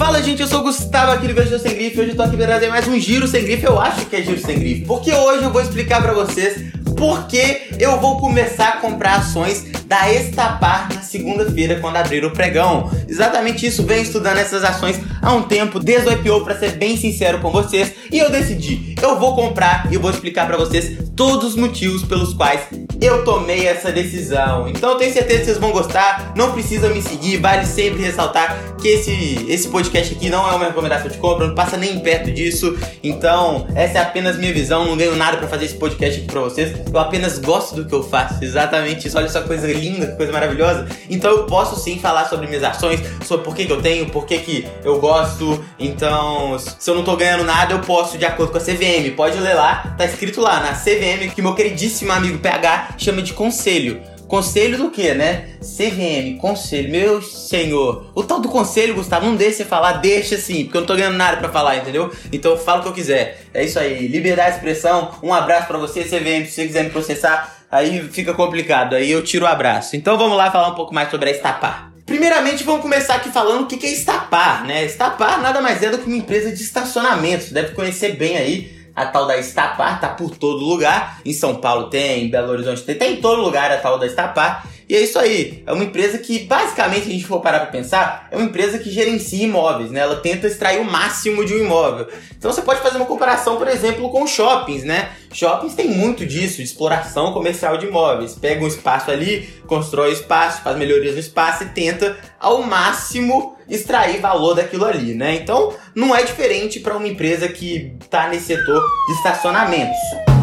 Fala gente, eu sou o Gustavo aqui do Giro Sem Grife. Hoje eu tô aqui pra trazer mais um Giro Sem Grife. Eu acho que é Giro Sem Grife. Porque hoje eu vou explicar pra vocês por que eu vou começar a comprar ações da Estapar na segunda-feira quando abrir o pregão. Exatamente isso, venho estudando essas ações há um tempo, desde o IPO, pra ser bem sincero com vocês. E eu decidi, eu vou comprar e vou explicar pra vocês todos os motivos pelos quais eu tomei essa decisão. Então eu tenho certeza que vocês vão gostar. Não precisa me seguir, vale sempre ressaltar que esse, esse podcast aqui não é uma recomendação de compra, não passa nem perto disso. Então, essa é apenas minha visão, não ganho nada para fazer esse podcast aqui pra vocês. Eu apenas gosto do que eu faço, exatamente isso. Olha essa coisa linda, que coisa maravilhosa. Então eu posso sim falar sobre minhas ações, sobre por que, que eu tenho, por que, que eu gosto. Então, se eu não tô ganhando nada, eu posso de acordo com a CVM. Pode ler lá, tá escrito lá na CVM que meu queridíssimo amigo PH chama de conselho. Conselho do que, né? CVM, conselho. Meu senhor. O tal do conselho, Gustavo, não deixa você falar, deixa assim, porque eu não tô ganhando nada pra falar, entendeu? Então eu falo o que eu quiser. É isso aí. Liberdade de expressão. Um abraço para você, CVM, se você quiser me processar. Aí fica complicado, aí eu tiro o abraço. Então vamos lá falar um pouco mais sobre a Estapar. Primeiramente, vamos começar aqui falando o que é Estapar, né? Estapar nada mais é do que uma empresa de estacionamento. Você deve conhecer bem aí a tal da Estapar, tá por todo lugar. Em São Paulo tem, em Belo Horizonte tem, tem em todo lugar a tal da Estapar. E é isso aí, é uma empresa que, basicamente, se a gente for parar para pensar, é uma empresa que gerencia imóveis, né? Ela tenta extrair o máximo de um imóvel. Então você pode fazer uma comparação, por exemplo, com shoppings, né? Shoppings tem muito disso, de exploração comercial de imóveis. Pega um espaço ali, constrói espaço, faz melhorias no espaço e tenta ao máximo extrair valor daquilo ali, né? Então não é diferente para uma empresa que está nesse setor de estacionamentos.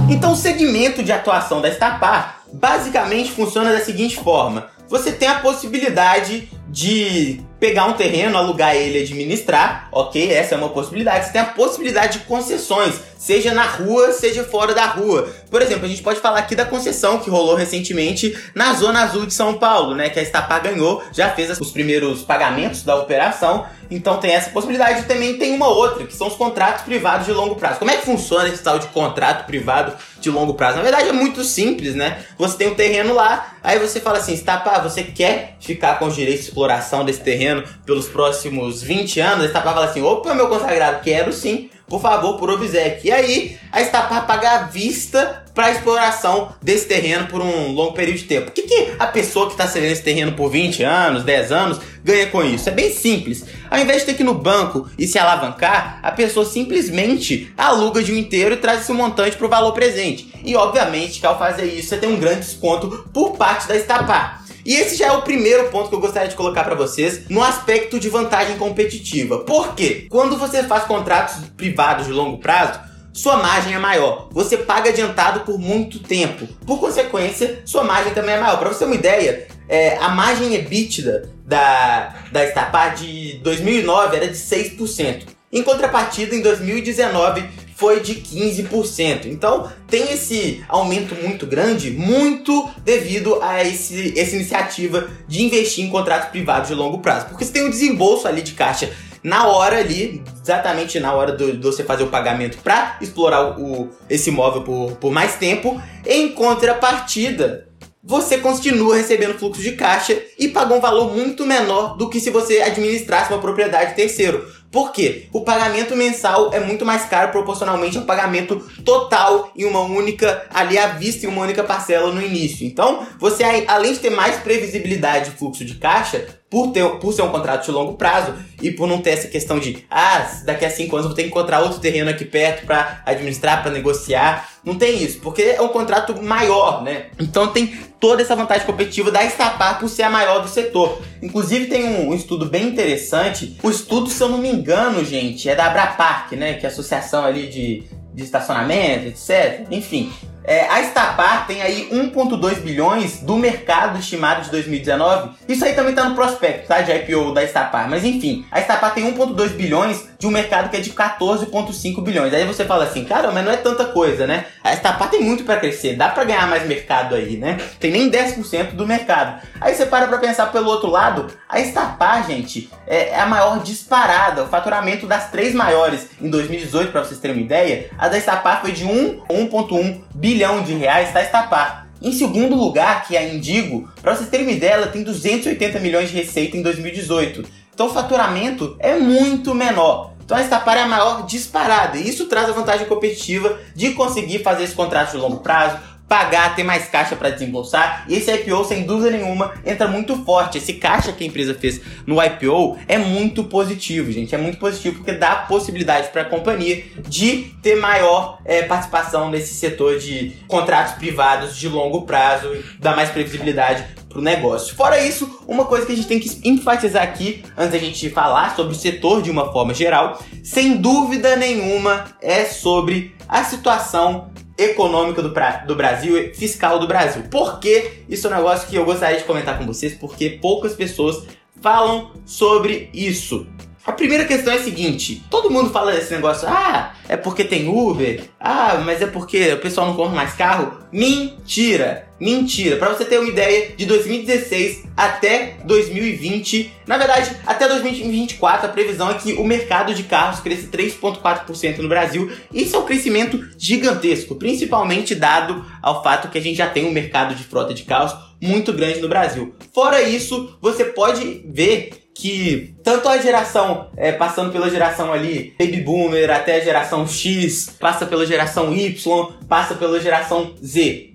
Então o segmento de atuação da Estapar basicamente funciona da seguinte forma: você tem a possibilidade de pegar um terreno, alugar ele e administrar, ok? Essa é uma possibilidade. Você tem a possibilidade de concessões, seja na rua, seja fora da rua. Por exemplo, a gente pode falar aqui da concessão que rolou recentemente na Zona Azul de São Paulo, né? Que a Estapar ganhou, já fez os primeiros pagamentos da operação. Então tem essa possibilidade. E também tem uma outra, que são os contratos privados de longo prazo. Como é que funciona esse tal de contrato privado de longo prazo? Na verdade é muito simples, né? Você tem um terreno lá, aí você fala assim, Estapar, você quer ficar com os direitos exploração desse terreno pelos próximos 20 anos? A Estapar fala assim, opa, meu consagrado, quero sim por favor, por obsequio. E aí, a Estapar paga à vista para exploração desse terreno por um longo período de tempo. O que, que a pessoa que está cedendo esse terreno por 20 anos, 10 anos, ganha com isso? É bem simples. Ao invés de ter que ir no banco e se alavancar, a pessoa simplesmente aluga de um inteiro e traz esse montante para o valor presente. E obviamente que ao fazer isso, você tem um grande desconto por parte da Estapar. E esse já é o primeiro ponto que eu gostaria de colocar para vocês no aspecto de vantagem competitiva. Por quê? Quando você faz contratos privados de longo prazo, sua margem é maior. Você paga adiantado por muito tempo. Por consequência, sua margem também é maior. Para você ter uma ideia, é, a margem EBITDA da, da Estapar de 2009 era de 6%. Em contrapartida, em 2019 foi de 15%. Então tem esse aumento muito grande, muito devido a esse, essa iniciativa de investir em contratos privados de longo prazo. Porque você tem um desembolso ali de caixa na hora ali, exatamente na hora de você fazer o pagamento para explorar o, esse imóvel por, por mais tempo. Em contrapartida, você continua recebendo fluxo de caixa e paga um valor muito menor do que se você administrasse uma propriedade terceiro. Por quê? O pagamento mensal é muito mais caro proporcionalmente ao pagamento total em uma única, ali à vista, em uma única parcela no início. Então, você, além de ter mais previsibilidade de fluxo de caixa, por, ter, por ser um contrato de longo prazo e por não ter essa questão de, ah, daqui a cinco anos eu vou ter que encontrar outro terreno aqui perto para administrar, para negociar. Não tem isso, porque é um contrato maior, né? Então tem toda essa vantagem competitiva da Estapar por ser a maior do setor. Inclusive tem um, um estudo bem interessante. O estudo, se eu não me engano, gente, é da Abrapark, né? Que é a associação ali de, de estacionamento, etc. Enfim, é, a Estapar tem aí 1,2 bilhões do mercado estimado de 2019. Isso aí também está no prospecto, tá? De IPO da Estapar. Mas enfim, a Estapar tem 1,2 bilhões de um mercado que é de 14,5 bilhões. Aí você fala assim, cara, mas não é tanta coisa, né? A Estapar tem muito para crescer, dá para ganhar mais mercado aí, né? Tem nem 10% do mercado. Aí você para para pensar pelo outro lado, a Estapar, gente, é, é a maior disparada. O faturamento das três maiores em 2018, para vocês terem uma ideia, a da Estapar foi de 1,1 bilhão bilhão de reais está Estapar. Em segundo lugar, que é a Indigo, para vocês terem uma ideia, ela tem 280 milhões de receita em 2018. Então o faturamento é muito menor. Então a Estapar é a maior disparada. E isso traz a vantagem competitiva de conseguir fazer esse contrato de longo prazo, pagar, ter mais caixa para desembolsar. E esse IPO, sem dúvida nenhuma, entra muito forte. Esse caixa que a empresa fez no IPO é muito positivo, gente. É muito positivo porque dá possibilidade para a companhia de ter maior é, participação nesse setor de contratos privados de longo prazo, dá mais previsibilidade para o negócio. Fora isso, uma coisa que a gente tem que enfatizar aqui, antes da gente falar sobre o setor de uma forma geral, sem dúvida nenhuma, é sobre a situação econômica do, pra, do Brasil, fiscal do Brasil. Por que isso é um negócio que eu gostaria de comentar com vocês? Porque poucas pessoas falam sobre isso. A primeira questão é a seguinte: todo mundo fala desse negócio, ah, é porque tem Uber, ah, mas é porque o pessoal não compra mais carro. Mentira! Mentira! Para você ter uma ideia, de 2016 até 2020, na verdade, até 2024, a previsão é que o mercado de carros cresça 3,4% no Brasil. Isso é um crescimento gigantesco, principalmente dado ao fato que a gente já tem um mercado de frota de carros muito grande no Brasil. Fora isso, você pode ver que tanto a geração, é, passando pela geração ali, Baby Boomer, até a geração X, passa pela geração Y, passa pela geração Z.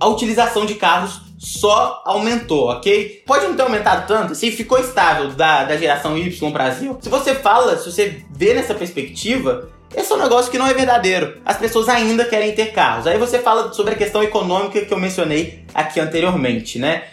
A utilização de carros só aumentou, ok? Pode não ter aumentado tanto, assim, ficou estável da, da geração Y Brasil. Se você fala, se você vê nessa perspectiva, esse é um negócio que não é verdadeiro. As pessoas ainda querem ter carros. Aí você fala sobre a questão econômica que eu mencionei aqui anteriormente, né?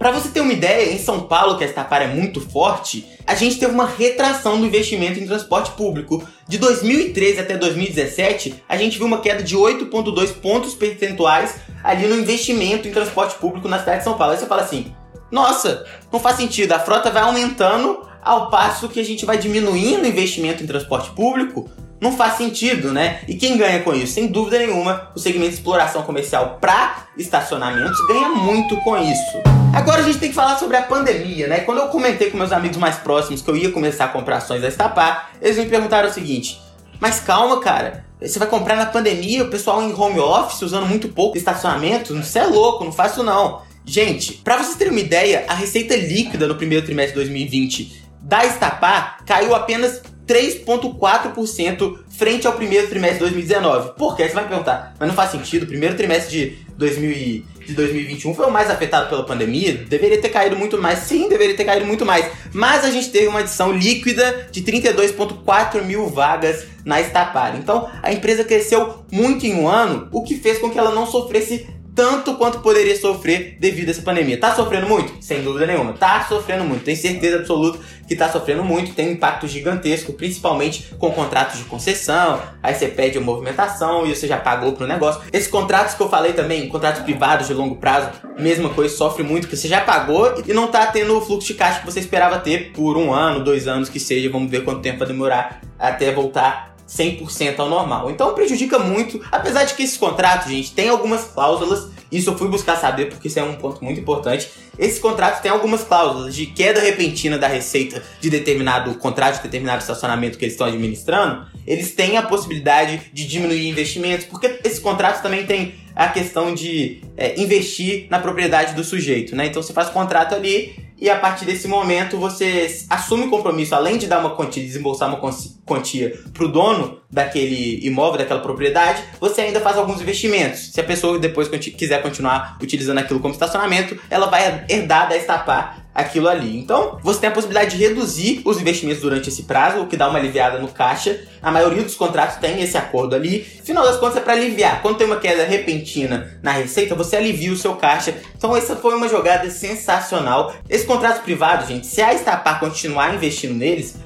Para você ter uma ideia, em São Paulo, que a Estapar é muito forte, a gente teve uma retração do investimento em transporte público. De 2013 até 2017, a gente viu uma queda de 8,2 pontos percentuais ali no investimento em transporte público na cidade de São Paulo. Aí você fala assim: nossa, não faz sentido, a frota vai aumentando ao passo que a gente vai diminuindo o investimento em transporte público não faz sentido, né? E quem ganha com isso? Sem dúvida nenhuma, o segmento de exploração comercial para estacionamentos ganha muito com isso. Agora a gente tem que falar sobre a pandemia, né? Quando eu comentei com meus amigos mais próximos que eu ia começar a comprar ações da Estapar, eles me perguntaram o seguinte: mas calma, cara. Você vai comprar na pandemia, o pessoal em home office usando muito pouco estacionamento? Você é louco, não faço não. Gente, para vocês terem uma ideia, a receita líquida no primeiro trimestre de 2020 da Estapar caiu apenas 3,4% frente ao primeiro trimestre de 2019. Por quê? Você vai perguntar, mas não faz sentido, o primeiro trimestre de, 2000, de 2021 foi o mais afetado pela pandemia, deveria ter caído muito mais. Sim, deveria ter caído muito mais. Mas a gente teve uma adição líquida de 32,4 mil vagas na Estapar. Então a empresa cresceu muito em um ano, o que fez com que ela não sofresse tanto quanto poderia sofrer devido a essa pandemia. Tá sofrendo muito? Sem dúvida nenhuma. Tá sofrendo muito. Tenho certeza absoluta que tá sofrendo muito. Tem um impacto gigantesco, principalmente com contratos de concessão. Aí você pede a movimentação e você já pagou pro negócio. Esses contratos que eu falei também, contratos privados de longo prazo, mesma coisa, sofre muito, porque você já pagou e não tá tendo o fluxo de caixa que você esperava ter por um ano, dois anos que seja. Vamos ver quanto tempo vai demorar até voltar 100% ao normal. Então prejudica muito, apesar de que esses contratos, gente, tem algumas cláusulas, isso eu fui buscar saber porque isso é um ponto muito importante. Esses contratos têm algumas cláusulas de queda repentina da receita de determinado contrato, de determinado estacionamento que eles estão administrando. Eles têm a possibilidade de diminuir investimentos, porque esses contratos também têm a questão de é, investir na propriedade do sujeito, né? Então você faz contrato ali e a partir desse momento você assume compromisso, além de dar uma quantia, desembolsar uma quantia para o dono daquele imóvel, daquela propriedade, você ainda faz alguns investimentos. Se a pessoa depois quiser continuar utilizando aquilo como estacionamento, ela vai herdar da Estapar aquilo ali. Então, você tem a possibilidade de reduzir os investimentos durante esse prazo, o que dá uma aliviada no caixa. A maioria dos contratos tem esse acordo ali. Final das contas é para aliviar. Quando tem uma queda repentina na receita, você alivia o seu caixa. Então, essa foi uma jogada sensacional. Esses contratos privados, gente, se a Estapar continuar investindo neles,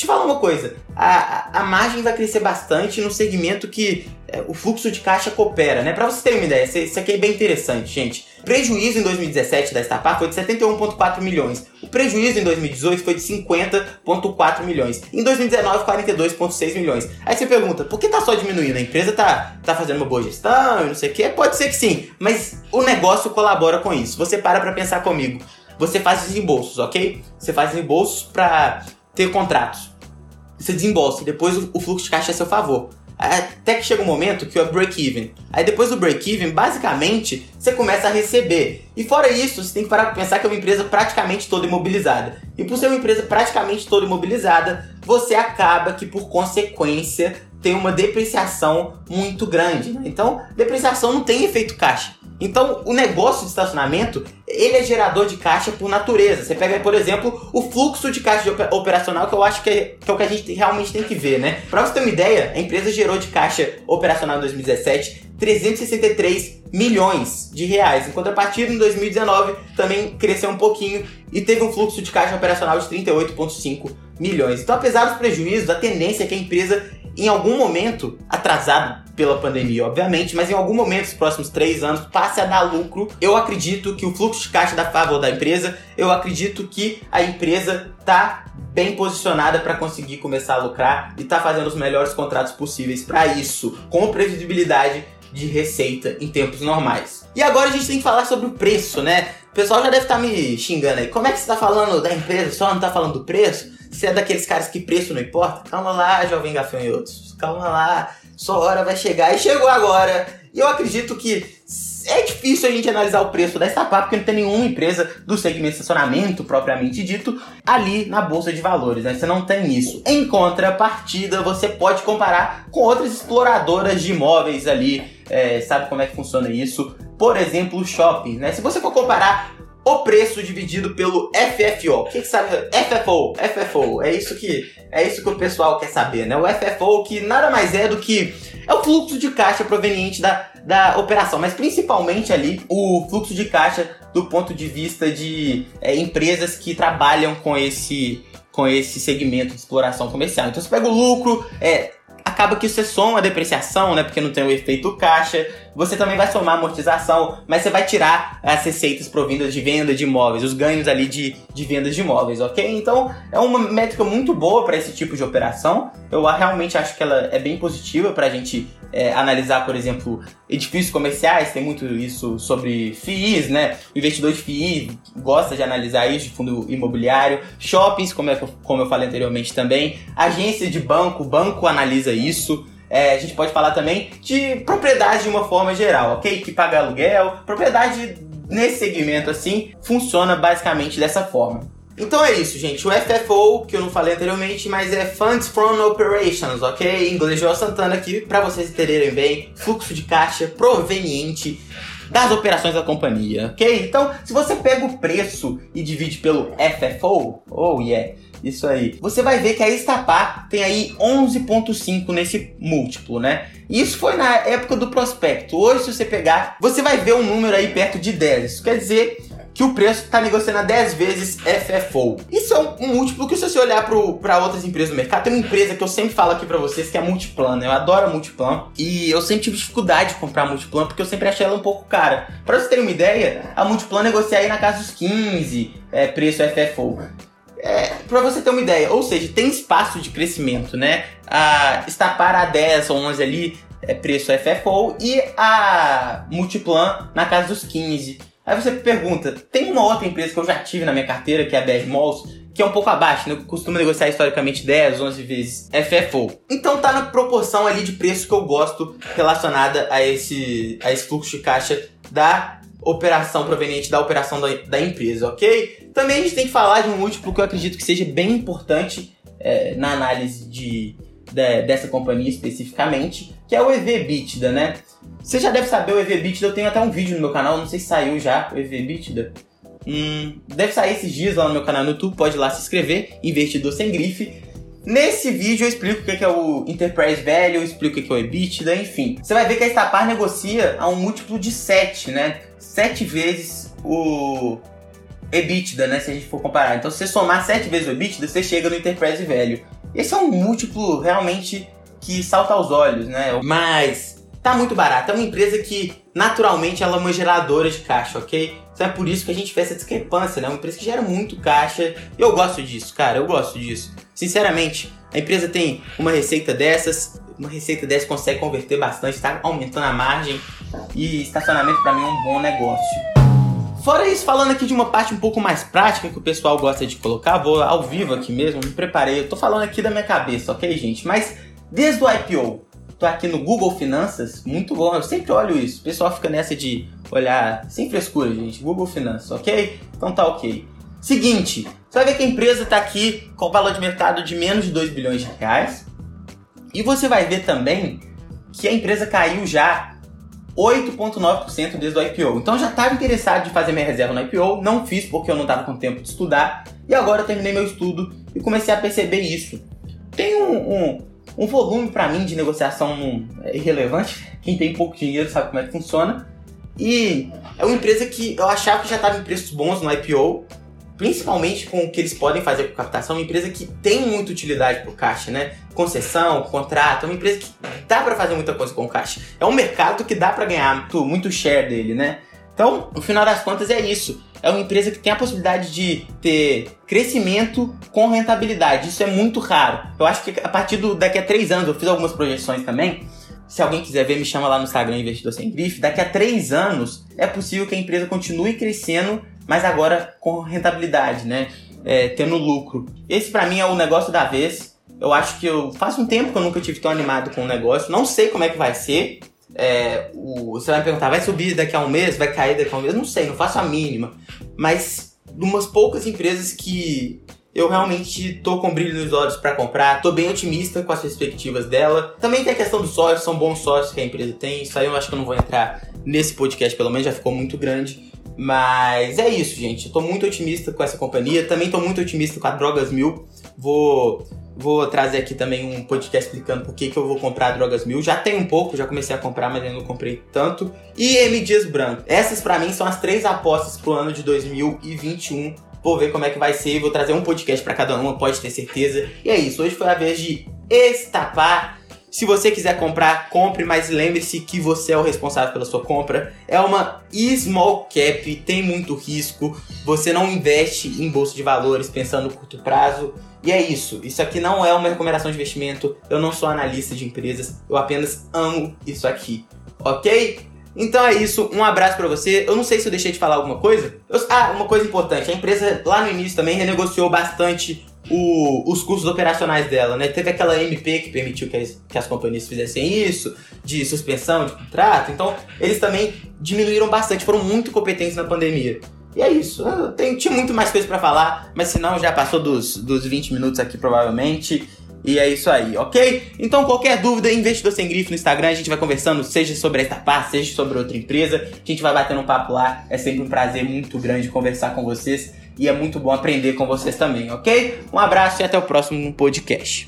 te falar uma coisa, a, a, margem vai crescer bastante no segmento que é, o fluxo de caixa coopera, né? Para vocês terem uma ideia, isso aqui é bem interessante, gente. O prejuízo em 2017 da Starpar foi de 71,4 milhões. O prejuízo em 2018 foi de 50,4 milhões. Em 2019, 42,6 milhões. Aí você pergunta, por que tá só diminuindo? A empresa tá, tá fazendo uma boa gestão e não sei o quê? Pode ser que sim, mas o negócio colabora com isso. Você para pra pensar comigo. Você faz desembolsos, ok? Você faz desembolsos para ter contratos você desembolsa, depois o fluxo de caixa é a seu favor. até que chega um momento que é break-even. Aí depois do break-even, basicamente, você começa a receber. E fora isso, você tem que parar para pensar que é uma empresa praticamente toda imobilizada. E por ser uma empresa praticamente toda imobilizada, você acaba que por consequência tem uma depreciação muito grande. Né? Então, depreciação não tem efeito caixa. Então, o negócio de estacionamento, ele é gerador de caixa por natureza. Você pega, por exemplo, o fluxo de caixa de operacional, que eu acho que é, que é o que a gente realmente tem que ver, né? Para você ter uma ideia, a empresa gerou de caixa operacional em 2017 363 milhões de reais. Em contrapartida, em 2019 também cresceu um pouquinho e teve um fluxo de caixa operacional de 38,5 milhões. Então, apesar dos prejuízos, a tendência é que a empresa em algum momento, atrasado pela pandemia, obviamente, mas em algum momento, nos próximos três anos, passe a dar lucro. Eu acredito que o fluxo de caixa da Fábio da empresa, eu acredito que a empresa tá bem posicionada para conseguir começar a lucrar e tá fazendo os melhores contratos possíveis para isso, com previsibilidade de receita em tempos normais. E agora a gente tem que falar sobre o preço, né? O pessoal já deve estar tá me xingando aí. Como é que você está falando da empresa só não tá falando do preço? Você é daqueles caras que preço não importa? Calma lá, jovem gafanhotos. Calma lá. Sua hora vai chegar. E chegou agora. E eu acredito que é difícil a gente analisar o preço da startup porque não tem nenhuma empresa do segmento estacionamento propriamente dito ali na bolsa de valores, né? Você não tem isso. Em contrapartida, você pode comparar com outras exploradoras de imóveis ali, é, sabe como é que funciona isso? Por exemplo, o shopping, né? Se você for comparar o preço dividido pelo FFO. O que, que sabe? FFO, FFO. É isso que é isso que o pessoal quer saber, né? O FFO que nada mais é do que é o fluxo de caixa proveniente da, da operação, mas principalmente ali o fluxo de caixa do ponto de vista de é, empresas que trabalham com esse com esse segmento de exploração comercial. Então você pega o lucro, é, acaba que você soma a depreciação, né? Porque não tem o efeito caixa. Você também vai somar amortização, mas você vai tirar as receitas provindas de venda de imóveis, os ganhos ali de, de vendas de imóveis, ok? Então é uma métrica muito boa para esse tipo de operação. Eu realmente acho que ela é bem positiva para a gente é, analisar, por exemplo, edifícios comerciais, tem muito isso sobre FIIs, né? O investidor de FII gosta de analisar isso, de fundo imobiliário, shoppings, como, é, como eu falei anteriormente também, agência de banco, banco analisa isso. É, a gente pode falar também de propriedade de uma forma geral, ok? Que paga aluguel, propriedade nesse segmento assim funciona basicamente dessa forma. Então é isso, gente. O FFO, que eu não falei anteriormente, mas é Funds from Operations, ok? Inglês João Santana aqui, para vocês entenderem bem, fluxo de caixa proveniente das operações da companhia, ok? Então, se você pega o preço e divide pelo FFO, oh yeah, isso aí, você vai ver que a Estapar tem aí 11.5 nesse múltiplo, né? Isso foi na época do prospecto. Hoje, se você pegar, você vai ver um número aí perto de 10. Isso quer dizer que o preço está negociando a 10 vezes FFO. Isso é um, múltiplo que se você olhar para outras empresas do mercado, tem uma empresa que eu sempre falo aqui para vocês que é a Multiplan. Né? Eu adoro a Multiplan e eu sempre tive dificuldade de comprar a Multiplan porque eu sempre achei ela um pouco cara. Para vocês terem uma ideia, a Multiplan negocia aí na casa dos 15 é, preço FFO. É, para você ter uma ideia, ou seja, tem espaço de crescimento, né? A, está para a 10 ou 11 ali é preço FFO e a Multiplan na casa dos 15. Aí você pergunta, tem uma outra empresa que eu já tive na minha carteira, que é a BR Malls, que é um pouco abaixo, né? Costuma negociar historicamente 10, 11 vezes FFO. Então tá na proporção ali de preço que eu gosto relacionada a esse, a esse fluxo de caixa da operação proveniente da operação da, da empresa, ok? Também a gente tem que falar de um múltiplo que eu acredito que seja bem importante é, na análise de, de, dessa companhia especificamente, que é o EV/EBITDA, né? Você já deve saber o EV/EBITDA, eu tenho até um vídeo no meu canal, não sei se saiu já o EV/EBITDA. Hum, deve sair esses dias lá no meu canal no YouTube, pode ir lá se inscrever, Investidor Sem Grife. Nesse vídeo eu explico o que é o Enterprise Value, eu explico o que é o EBITDA, enfim. Você vai ver que a Estapar negocia a um múltiplo de 7, né? 7 vezes o EBITDA, né? Se a gente for comparar. Então, se você somar 7 vezes o EBITDA, você chega no Enterprise Value. Esse é um múltiplo realmente que salta aos olhos, né? Mas tá muito barato. É uma empresa que naturalmente ela é uma geradora de caixa, ok? Então é por isso que a gente vê essa discrepância, né? Uma empresa que gera muito caixa. Eu gosto disso, cara, eu gosto disso. Sinceramente, a empresa tem uma receita dessas, uma receita dessas consegue converter bastante, está aumentando a margem e estacionamento para mim é um bom negócio. Fora isso, falando aqui de uma parte um pouco mais prática que o pessoal gosta de colocar, vou ao vivo aqui mesmo, me preparei, eu tô falando aqui da minha cabeça, ok, gente? Mas desde o IPO, tô aqui no Google Finanças, muito bom, eu sempre olho isso. O pessoal fica nessa de olhar sem frescura, gente. Google Finanças, ok? Então tá ok. Seguinte, você vai ver que a empresa está aqui com valor de mercado de menos de 2 bilhões de reais. E você vai ver também que a empresa caiu já 8,9% desde o IPO. Então já estava interessado de fazer minha reserva no IPO, não fiz porque eu não estava com tempo de estudar. E agora eu terminei meu estudo e comecei a perceber isso. Tem um, um, um volume para mim de negociação é, irrelevante. Quem tem pouco dinheiro sabe como é que funciona. E é uma empresa que eu achava que já estava em preços bons no IPO, principalmente com o que eles podem fazer com captação, uma empresa que tem muita utilidade para o caixa, né? Concessão, contrato, é uma empresa que dá para fazer muita coisa com o caixa. É um mercado que dá para ganhar muito, muito share dele, né? Então, no final das contas, é isso. É uma empresa que tem a possibilidade de ter crescimento com rentabilidade. Isso é muito raro. Eu acho que a partir do daqui a três anos, eu fiz algumas projeções também. Se alguém quiser ver, me chama lá no Instagram Investidor Sem Grife. Daqui a três anos, é possível que a empresa continue crescendo mas agora com rentabilidade, né? É, tendo lucro. Esse para mim é o negócio da vez. Eu acho que eu faz um tempo que eu nunca tive tão animado com o negócio. Não sei como é que vai ser. É, o, você vai me perguntar, vai subir daqui a um mês? Vai cair daqui a um mês? Não sei, não faço a mínima. Mas umas poucas empresas que eu realmente tô com brilho nos olhos para comprar, tô bem otimista com as perspectivas dela. Também tem a questão dos sócios, são bons sócios que a empresa tem. Isso aí eu acho que eu não vou entrar nesse podcast, pelo menos já ficou muito grande. Mas é isso, gente. Eu tô muito otimista com essa companhia. Também tô muito otimista com a Drogas Mil. Vou, vou trazer aqui também um podcast explicando por que, que eu vou comprar Drogas Mil. Já tem um pouco, já comecei a comprar, mas ainda não comprei tanto. E M Dias Branco. Essas para mim são as três apostas pro ano de 2021. Vou ver como é que vai ser. Vou trazer um podcast para cada uma, pode ter certeza. E é isso. Hoje foi a vez de estapar se você quiser comprar, compre, mas lembre-se que você é o responsável pela sua compra. É uma small cap, tem muito risco. Você não investe em bolsa de valores pensando no curto prazo. E é isso. Isso aqui não é uma recomendação de investimento. Eu não sou analista de empresas. Eu apenas amo isso aqui. Ok? Então é isso, um abraço para você. Eu não sei se eu deixei de falar alguma coisa. Eu, ah, uma coisa importante: a empresa lá no início também renegociou bastante o, os custos operacionais dela, né? Teve aquela MP que permitiu que as, que as companhias fizessem isso, de suspensão de contrato. Então, eles também diminuíram bastante, foram muito competentes na pandemia. E é isso. Eu tenho, tinha muito mais coisa para falar, mas senão já passou dos, dos 20 minutos aqui, provavelmente. E é isso aí, ok? Então, qualquer dúvida, investidor sem grife no Instagram, a gente vai conversando, seja sobre esta parte, seja sobre outra empresa. A gente vai batendo um papo lá. É sempre um prazer muito grande conversar com vocês e é muito bom aprender com vocês também, ok? Um abraço e até o próximo podcast.